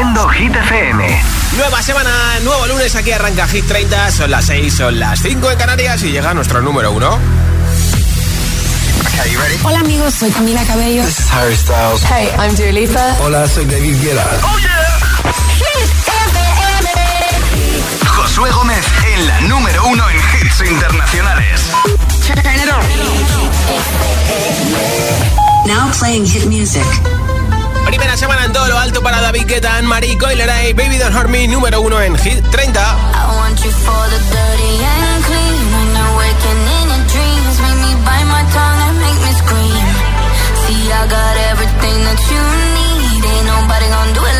Haciendo Hit FM. Nueva semana, nuevo lunes, aquí arranca Hit 30, son las 6, son las 5 en Canarias y llega nuestro número 1. Okay, ready? Hola amigos, soy Camila Cabello. This is Harry Styles. Hey, I'm Dua Lipa. Hola, soy David Guetta. Oh yeah. Hit FM. Josué Gómez en la número 1 en hits internacionales. Now playing hit music. Primera semana en todo lo alto para David Guetta, Anne-Marie Coileray, Baby Don't Hurt Me, número 1 en Hit 30. I want you for the dirty and clean. When you're waking in your dreams, make me bite my tongue and make me scream. See, I got everything that you need. Ain't nobody gonna do it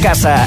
Casa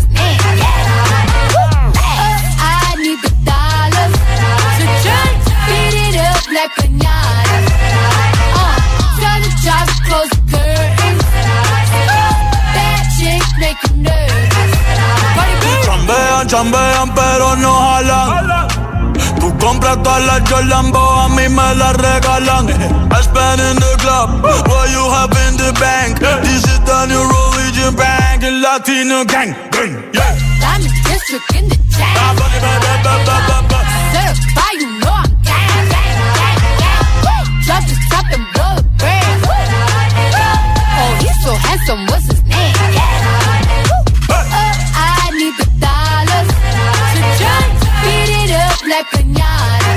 Chambean, pero no jalan. Tú compras todas las Jolambo, a mí me las regalan. I spend in the club, what you have in the bank. This is the new religion bank, and Latino gang. gang yeah. Diamond district in the. Certified, ah, you know I'm gang, gang, gang, gang. Drop the top and blow the brand. Oh, he's so handsome, what's his name? Like pinata.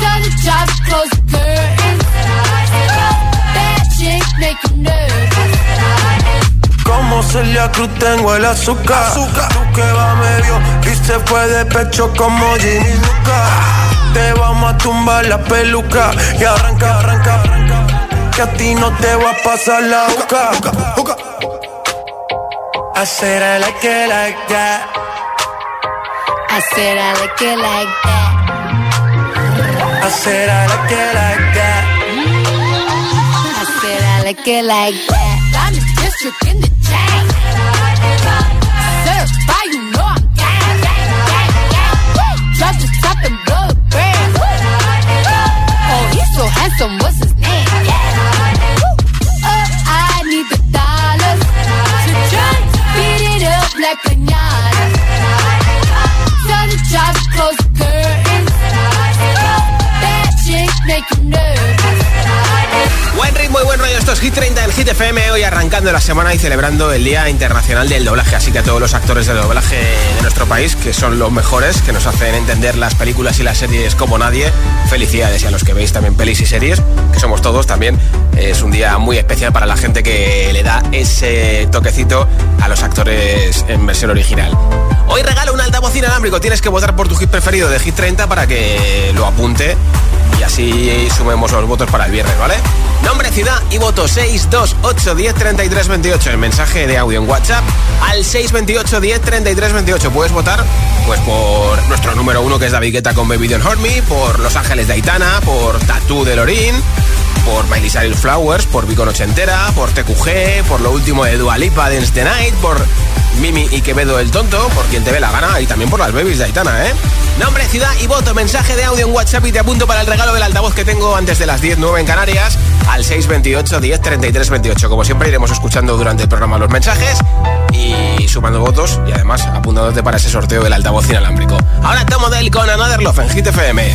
Tell the job to close the curtains. Bad chick make you nervous. Como Celia Cruz tengo el azúcar. Tú que va medio y se fue de pecho como Ginny Luca. Te vamos a tumbar la peluca y arranca, arranca, arranca. Que a ti no te va a pasar la boca. I said I like it like that. I said I like it like that. I said I like it like that. I said I like it like that. Diamond district in the chain. Certified, you know I'm gang, gang, gang, gang. Drop the top and blow the brand. Oh, he's so handsome, what's Buen ritmo y buen rollo, esto es Hit 30 en Hit FM, hoy arrancando la semana y celebrando el Día Internacional del Doblaje, así que a todos los actores de doblaje de nuestro país, que son los mejores, que nos hacen entender las películas y las series como nadie, felicidades. Y a los que veis también pelis y series, que somos todos también, es un día muy especial para la gente que le da ese toquecito a los actores en versión original. Hoy regalo un altavoz inalámbrico, tienes que votar por tu hit preferido de Hit 30 para que lo apunte y así sumemos los votos para el viernes, ¿vale? Nombre, ciudad y voto 628 10 33 28. El mensaje de audio en WhatsApp al 628 10 33 28. Puedes votar pues por nuestro número uno que es David Guetta con Baby Don't Hurt Me, por Los Ángeles de Aitana, por Tattoo de Lorin, por Miley Cyrus Flowers, por Vico Nochentera, por TQG, por lo último de Dua Lipa, Dance the Night, por Mimi y Quevedo el Tonto, por quien te ve la gana y también por las babies de Aitana, ¿eh? Nombre, ciudad y voto, mensaje de audio en WhatsApp y te apunto para el regalo del altavoz que tengo antes de las 10, 9 en Canarias al 628 10 33 28. Como siempre iremos escuchando durante el programa los mensajes y sumando votos y además apuntándote para ese sorteo del altavoz inalámbrico. Ahora tomo del con Another Love en Hit FM.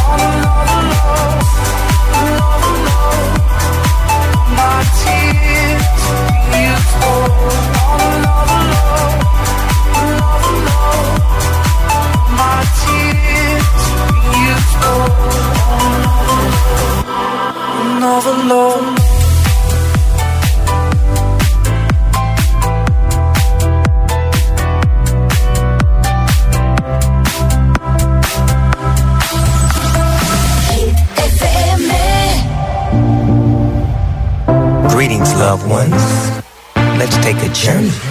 Greetings, loved ones. Let's take a journey.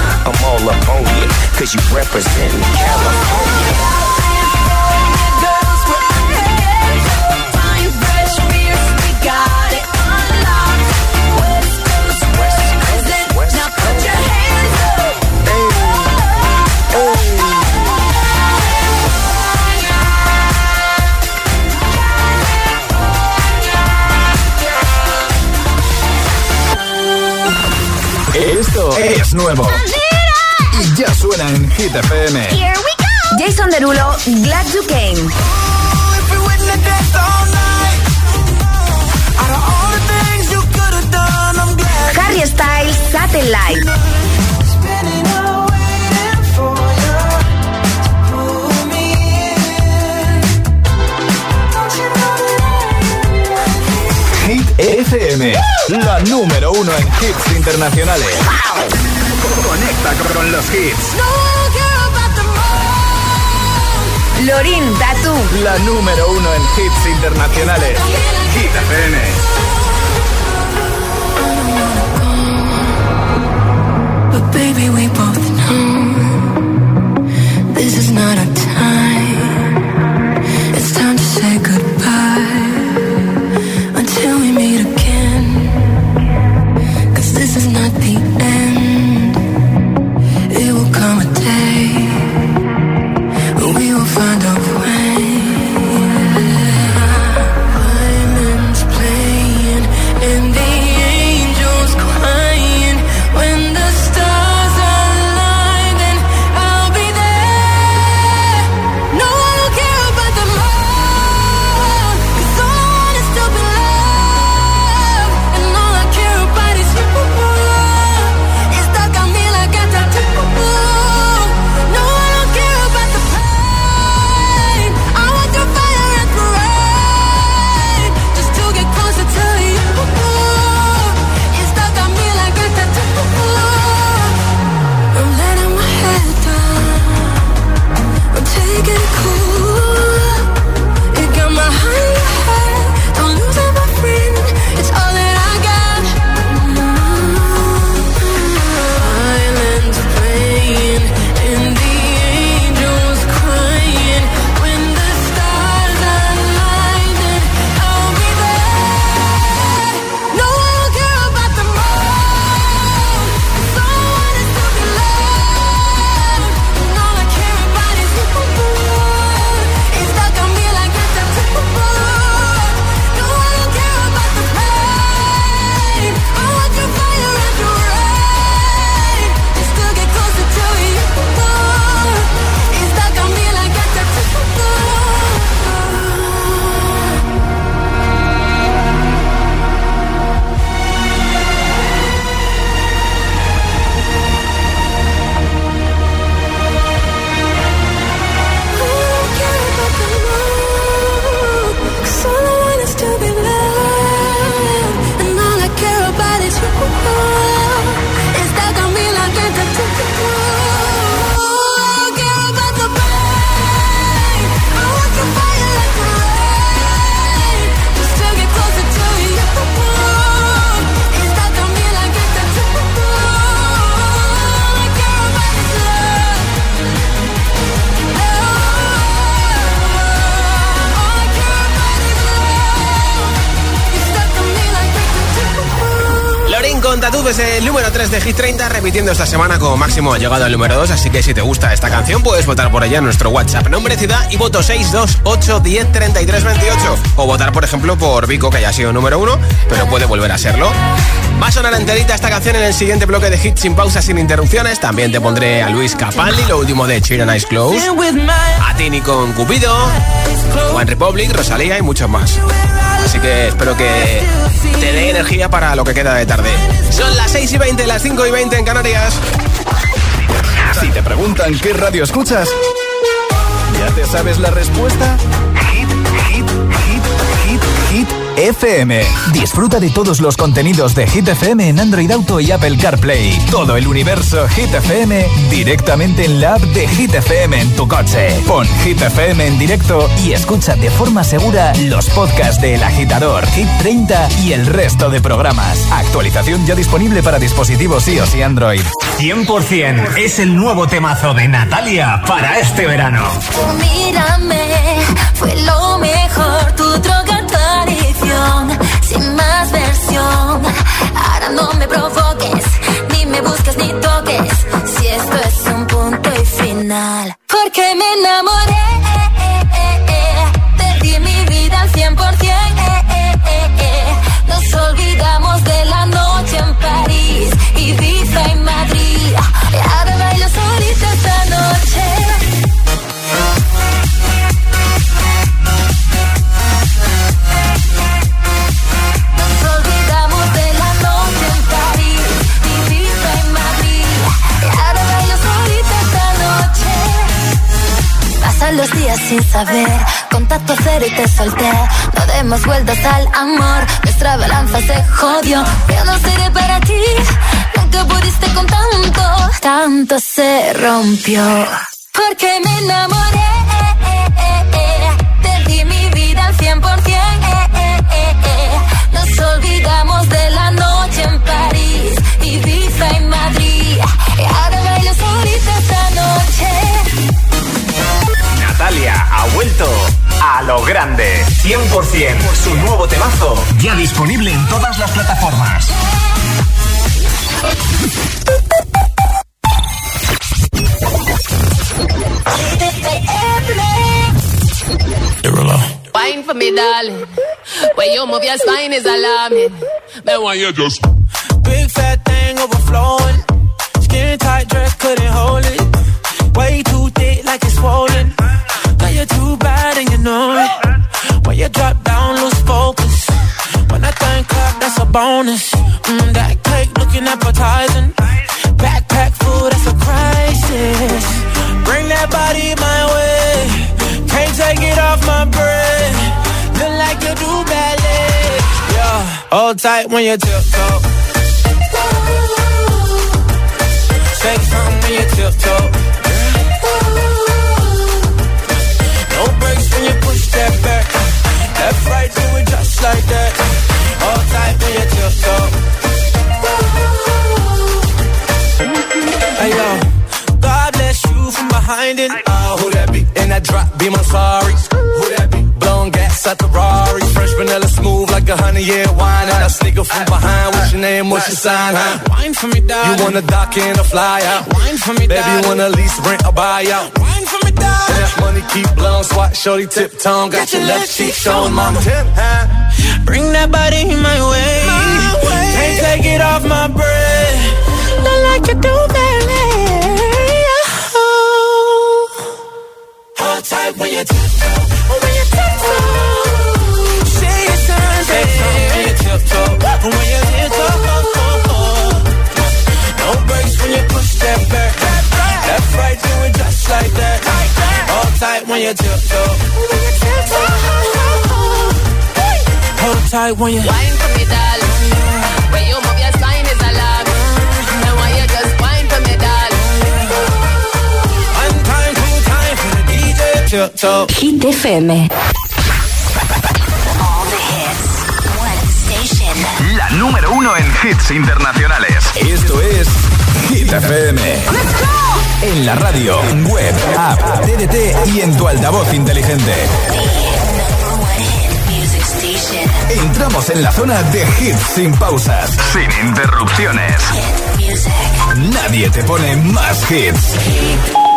I'm all up on you, cause you represent California. Esto es nuevo ya suena en Hit FM. Here we go. Jason Derulo, Glad You Came. Harry Styles, Satellite. Hit FM, la número uno en hits internacionales. Conecta con los hits. Lorin Tatu. La número uno en hits internacionales. Hit FM. But baby, we both know this is not a número 3 de Hit 30, repitiendo esta semana como máximo ha llegado al número 2, así que si te gusta esta canción puedes votar por ella en nuestro WhatsApp. Nombre, ciudad y voto 628 10 33 28. O votar, por ejemplo, por Vico, que haya sido número 1, pero puede volver a serlo. Va a sonar enterita esta canción en el siguiente bloque de Hit sin pausas, sin interrupciones. También te pondré a Luis Capaldi, lo último de Cheer Eyes Close. A Tini con Cupido, One Republic, Rosalía y muchos más. Así que espero que te dé energía para lo que queda de tarde. Son las 6 y 20, las 5 y 20 en Canarias. Si te preguntan qué radio escuchas, ¿ya te sabes la respuesta? FM. Disfruta de todos los contenidos de Hit FM en Android Auto y Apple CarPlay. Todo el universo Hit FM directamente en la app de Hit FM en tu coche. Pon Hit FM en directo y escucha de forma segura los podcasts de El Agitador, Hit 30 y el resto de programas. Actualización ya disponible para dispositivos iOS y Android. 100% es el nuevo temazo de Natalia para este verano. Mírame, fue lo mejor, tu droga, sin más versión. Ahora no me provoques, ni me busques ni toques, si esto es un punto y final. Porque me enamoré, sin saber. Contacto cero y te solté. No demos vueltas al amor. Nuestra balanza se jodió. Yo no seré para ti. Nunca pudiste con tanto. Tanto se rompió. Porque me enamoré. Ha vuelto a lo grande. 100% por su nuevo temazo. Ya disponible en todas las plataformas. Wine for me, darling. When you move your spine is alarming. Then why you just Big fat thing overflowing. Skin tight dress couldn't hold it. Bonus. Mm, that cake looking appetizing. Backpack full, that's a crisis. Bring that body my way. Can't take it off my brain. Look like you do ballet. Yeah, hold tight when you tiptoe. Say something when you tiptoe. No breaks when you push that back. Left, right, do it just like that. Hold tight when you tiptoe. Hey yo, God bless you from behind it. Oh, who that be? In that drop, be my sorry. Who that be? Blowing gas at the Rari. Fresh vanilla smooth like a honey year wine. And I sneaker from behind. What's your name? What's your sign? Huh? Wine for me, dog. You wanna dock in or fly out? Wine for me, Baby, you wanna lease, rent or buy out? Wine me, that money keep blowing. Swat, shorty, tip tongue. Got, your left cheek showing, mama. Tip? Bring that body my way. my way. Can't take it off my breath. Look like you do, baby. Hold tight when you tiptoe. When you tiptoe. Say it's time, when you tiptoe. When you tiptoe. No breaks when you push that back. Left, right, do it just like that. Hold tight when you tiptoe. Hold tight when you wine for me, darling. When you move your spine is alarming. Then why you just wine for me, darling? One time, two time for the DJ tiptoe. Hit FM. La número uno en hits internacionales. Esto es Hit FM. En la radio, web, app, TDT y en tu altavoz inteligente. Entramos en la zona de hits sin pausas, Sin interrupciones. Nadie te pone más hits.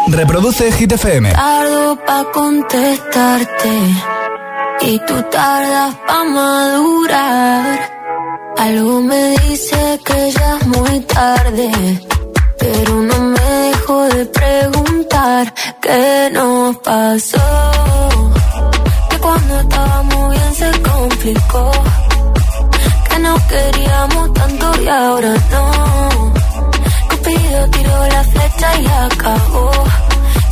Reproduce Hit FM. Tardo pa' contestarte y tú tardas pa' madurar. Algo me dice que ya es muy tarde, pero no me dejo de preguntar qué nos pasó. Que cuando estábamos bien se complicó, que no queríamos tanto y ahora no. Cupido tiró la flecha y acabó.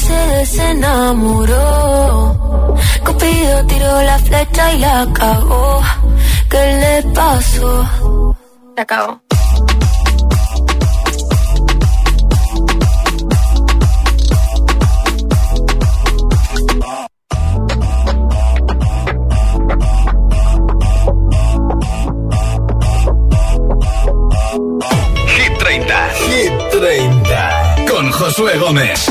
se desenamoró. Cupido tiró la flecha y la cagó. ¿Qué le pasó? Se acabó. Hit 30. Hit 30. Con Josué Gómez.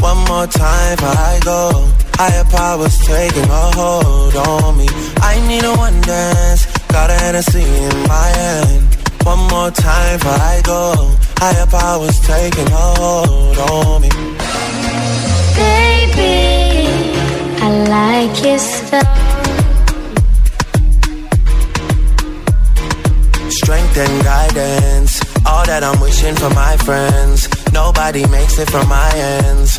One more time before I go. Higher powers taking a hold on me. I need a one dance. Got a Hennessy in my hand. One more time before I go. Higher powers taking a hold on me. Baby, I like your stuff. Strength and guidance. All that I'm wishing for my friends. Nobody makes it from my ends.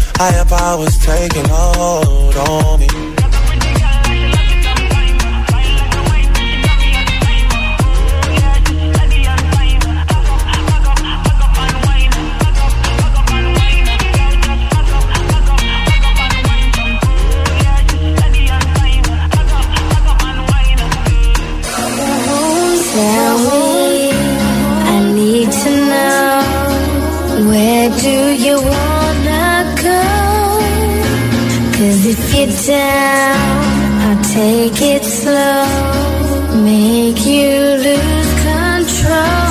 Higher powers taking hold on me. Tell me, I need to know where do you Cause down, I'll take it slow, make you lose control.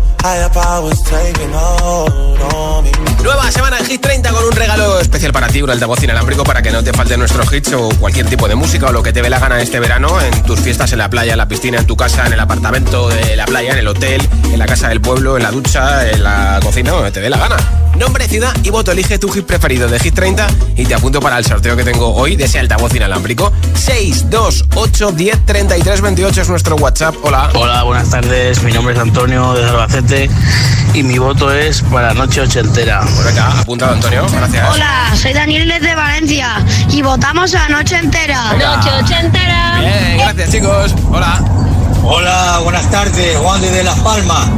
Higher powers taking a hold on me. Nueva semana en Hit 30 con un regalo especial para ti, un altavoz inalámbrico para que no te falte nuestros hits o cualquier tipo de música o lo que te dé la gana este verano en tus fiestas en la playa, en la piscina, en tu casa, en el apartamento de la playa, en el hotel, en la casa del pueblo, en la ducha, en la cocina, donde te dé la gana. Nombre, ciudad y voto. Elige tu hit preferido de Hit 30 y te apunto para el sorteo que tengo hoy de ese altavoz inalámbrico. 628 10 33 28 es nuestro WhatsApp. Hola. Hola, buenas tardes. Mi nombre es Antonio de Albacete y mi voto es para Noche Ochentera. Por acá, apuntado Antonio. Gracias. Hola, soy Daniel desde Valencia y votamos a Noche Entera. Venga. Noche Ochentera. Bien, gracias chicos. Hola. Hola, buenas tardes. Juan desde Las Palmas.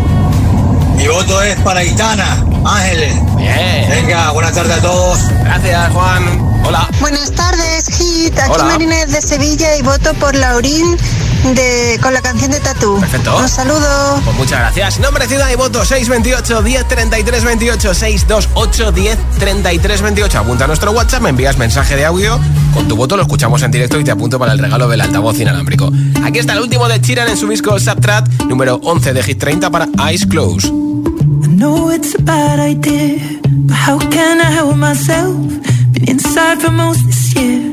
Mi voto es para Itana, Ángeles. Bien. Venga, buenas tardes a todos. Gracias, Juan. Hola. Buenas tardes, Hit. Aquí Hola. Marinés de Sevilla y voto por Laurín de, con la canción de Tatú. Perfecto. Un saludo. Pues muchas gracias. Nombre, ciudad y voto 628 10 33 28 628 10 33 28. Apunta a nuestro WhatsApp, me envías mensaje de audio. Con tu voto lo escuchamos en directo y te apunto para el regalo del altavoz inalámbrico. Aquí está el último de Chiran en su disco Subtrat, número 11 de Hit 30 para Eyes Close. I know it's a bad idea, but how can I help myself? Been inside for most this year,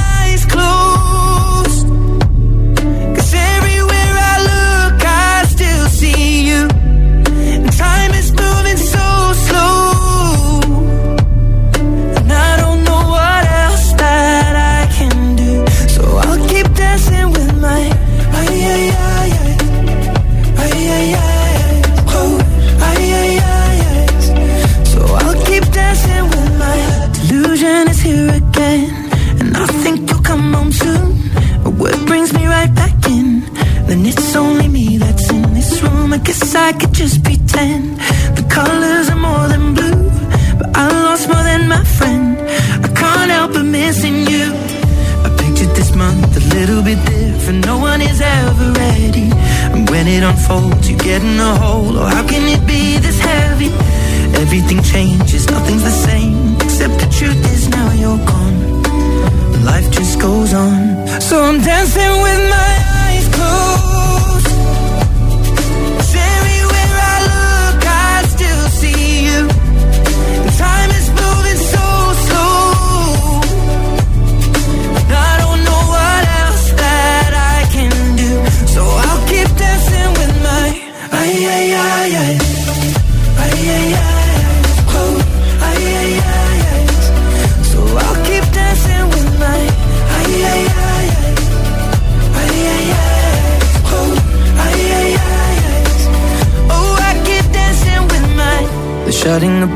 unfolds, you get in a hole. Oh, how can it be this heavy? Everything changes, nothing's the same. Except the truth is now you're gone. Life just goes on. So I'm dancing with my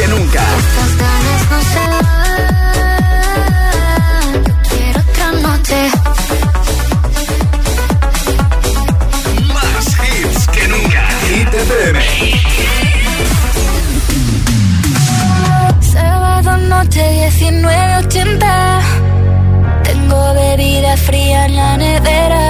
que nunca. Estas ganas no se van. Quiero otra noche. Más hits que nunca. Hit FM. Sábado noche 19.80 Tengo bebida fría en la nevera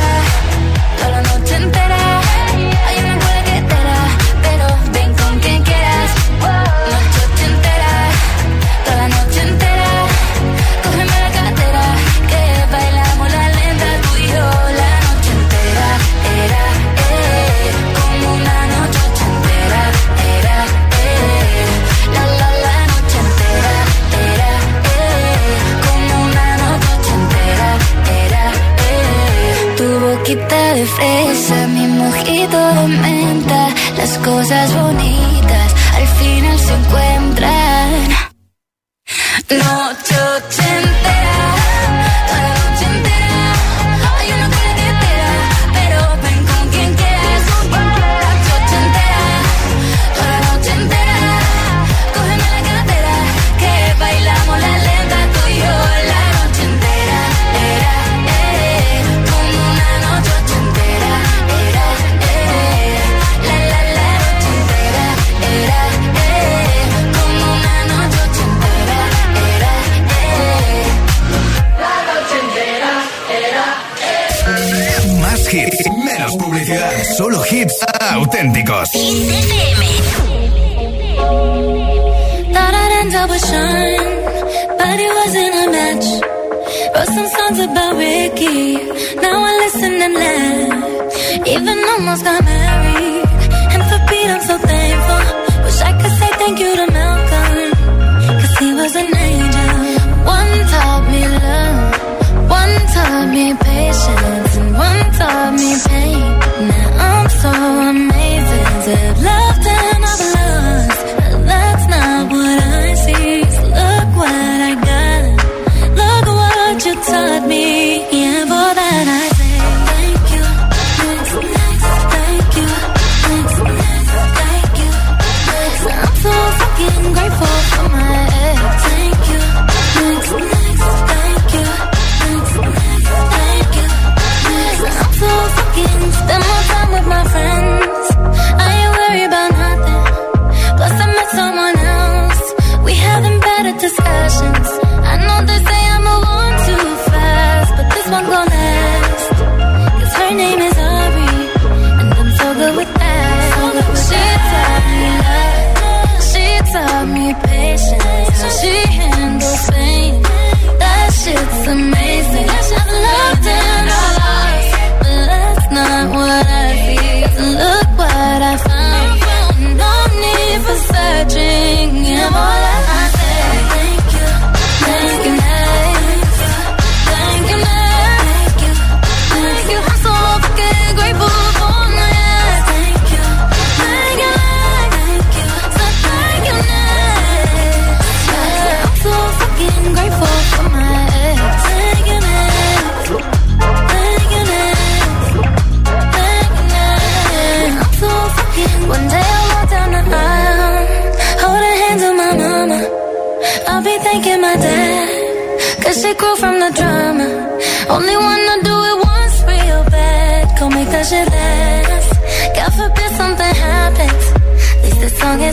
entera de fresa, mi mojito de menta, las cosas bonitas al final se encuentran. No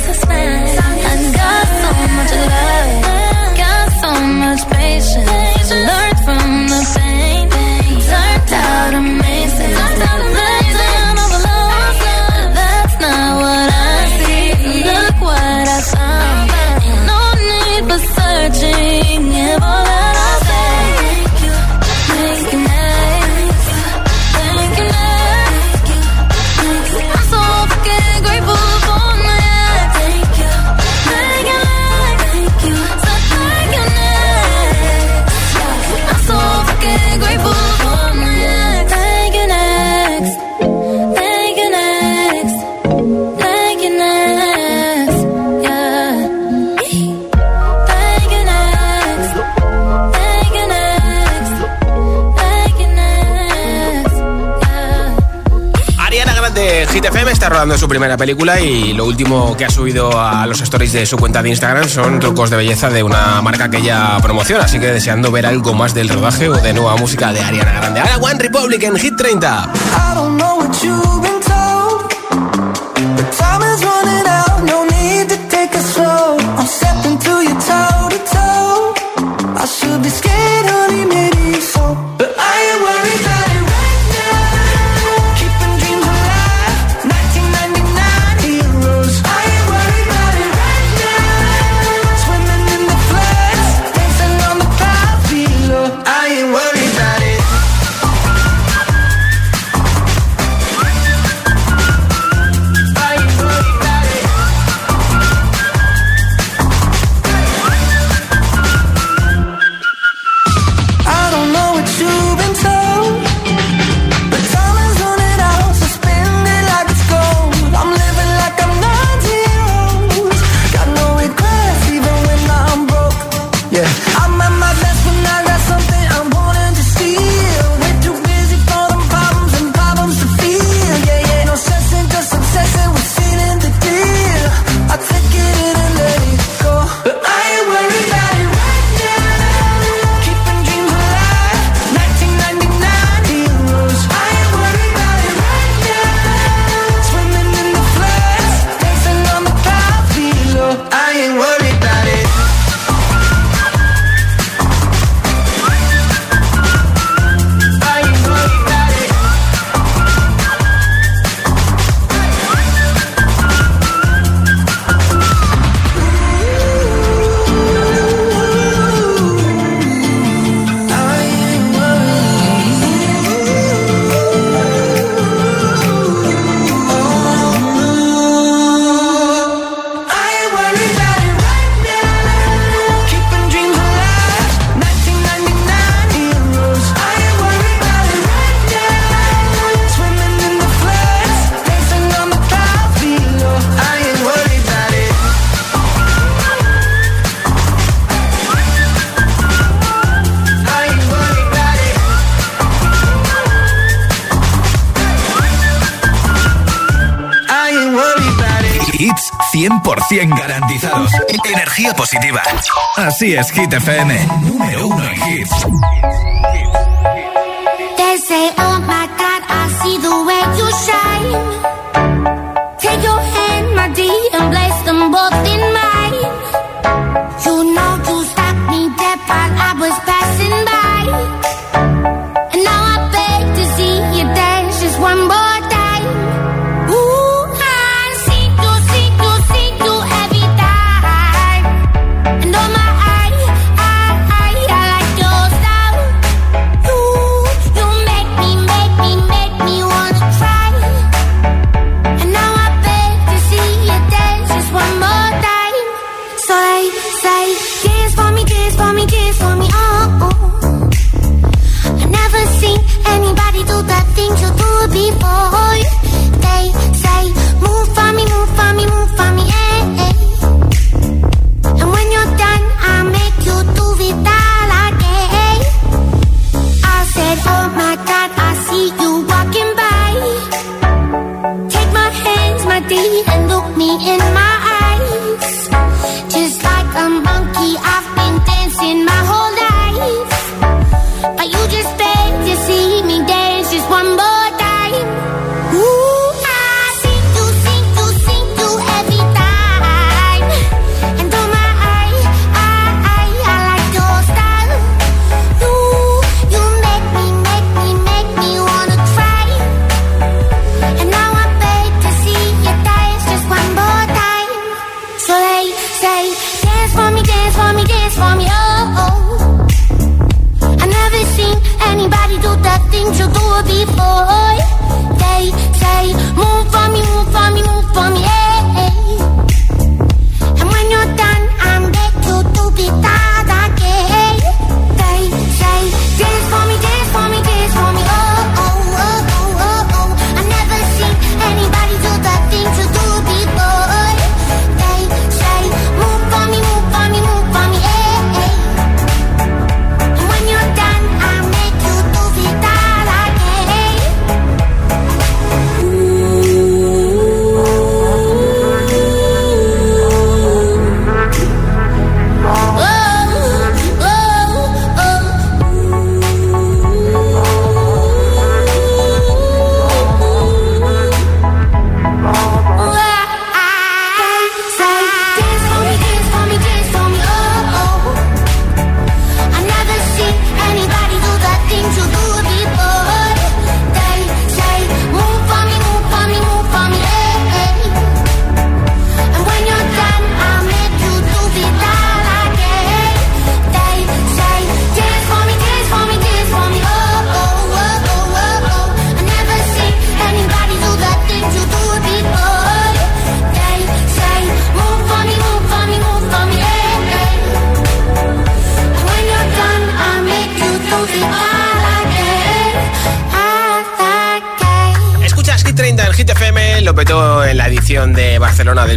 Christmas. Hit FM está rodando su primera película y lo último que ha subido a los stories de su cuenta de Instagram son trucos de belleza de una marca que ella promociona, así que deseando ver algo más del rodaje o de nueva música de Ariana Grande. Ahora One Republic en Hit 30. Así es, Hit FM. Número uno en hits. me in my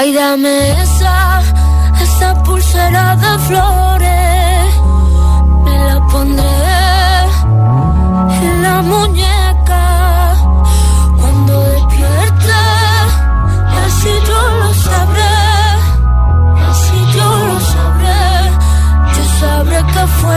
Ay, dame esa, esa pulsera de flores. Me la pondré en la muñeca. Cuando despierte, así yo lo sabré. Así yo lo sabré. Yo sabré que fue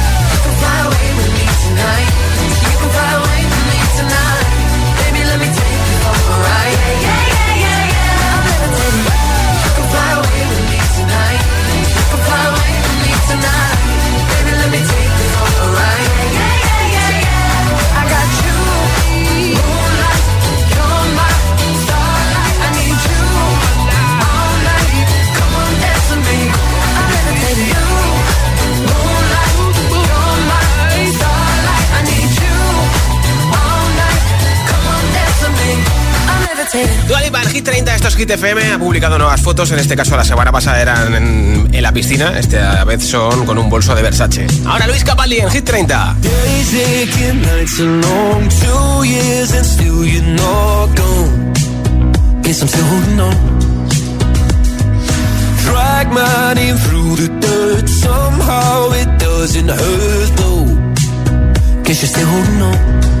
Tonight. Baby, let me take I'm levitating. Dua Lipa, el Hit 30 estos Hit FM ha publicado nuevas fotos. En este caso, la semana pasada eran en, en la piscina. Esta vez son con un bolso de Versace. Ahora Luis Capaldi en Hit 30. Days aching, nights are long, two years and still you're not gone. Guess I'm still holding on. Drag my name through the dirt, somehow it doesn't hurt though. Guess you're still holding on.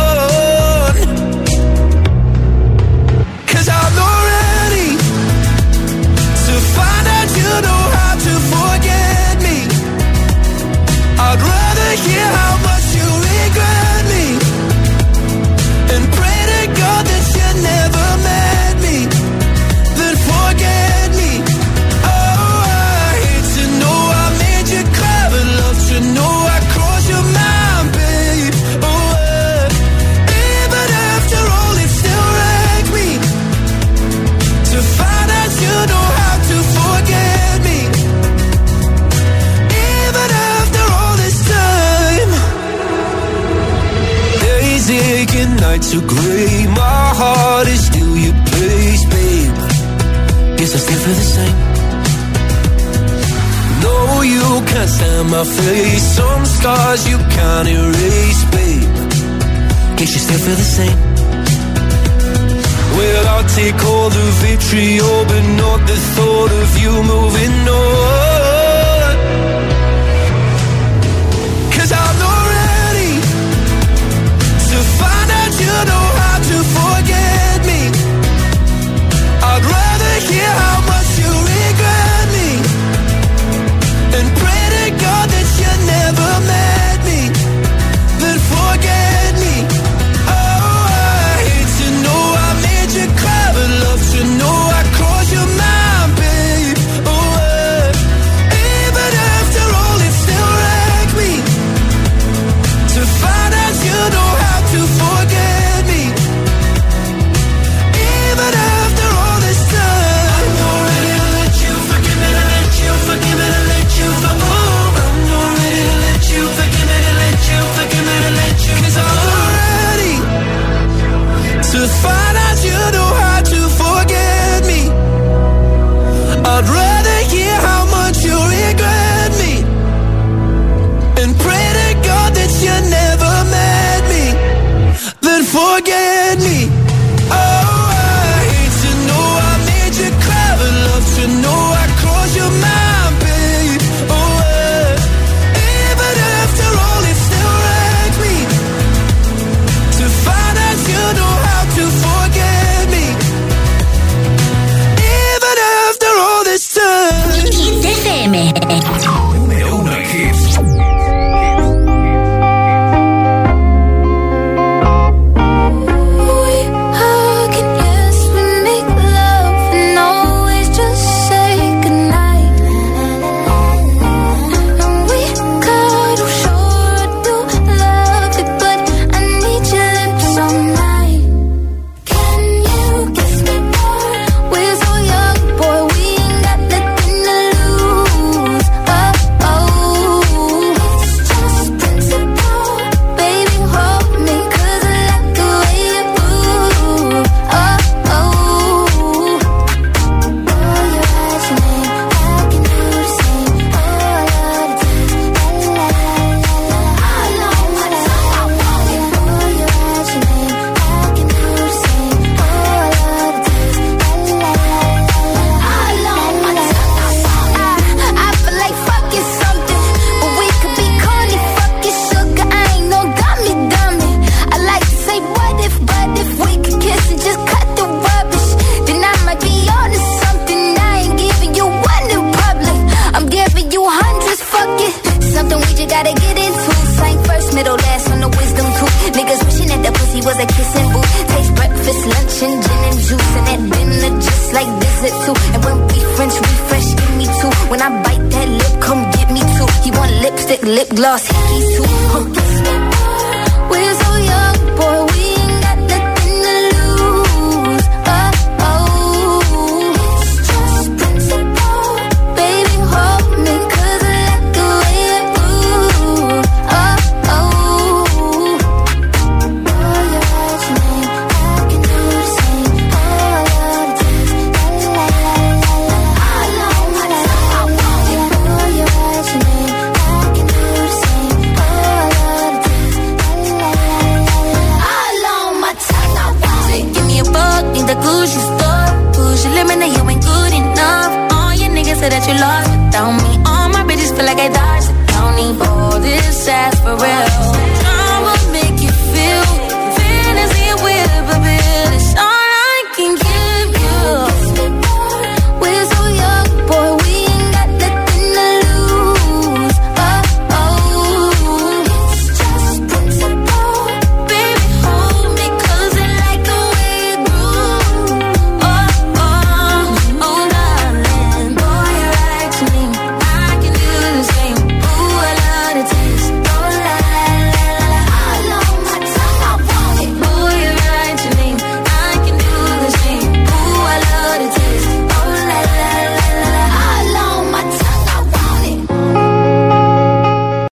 Glossy.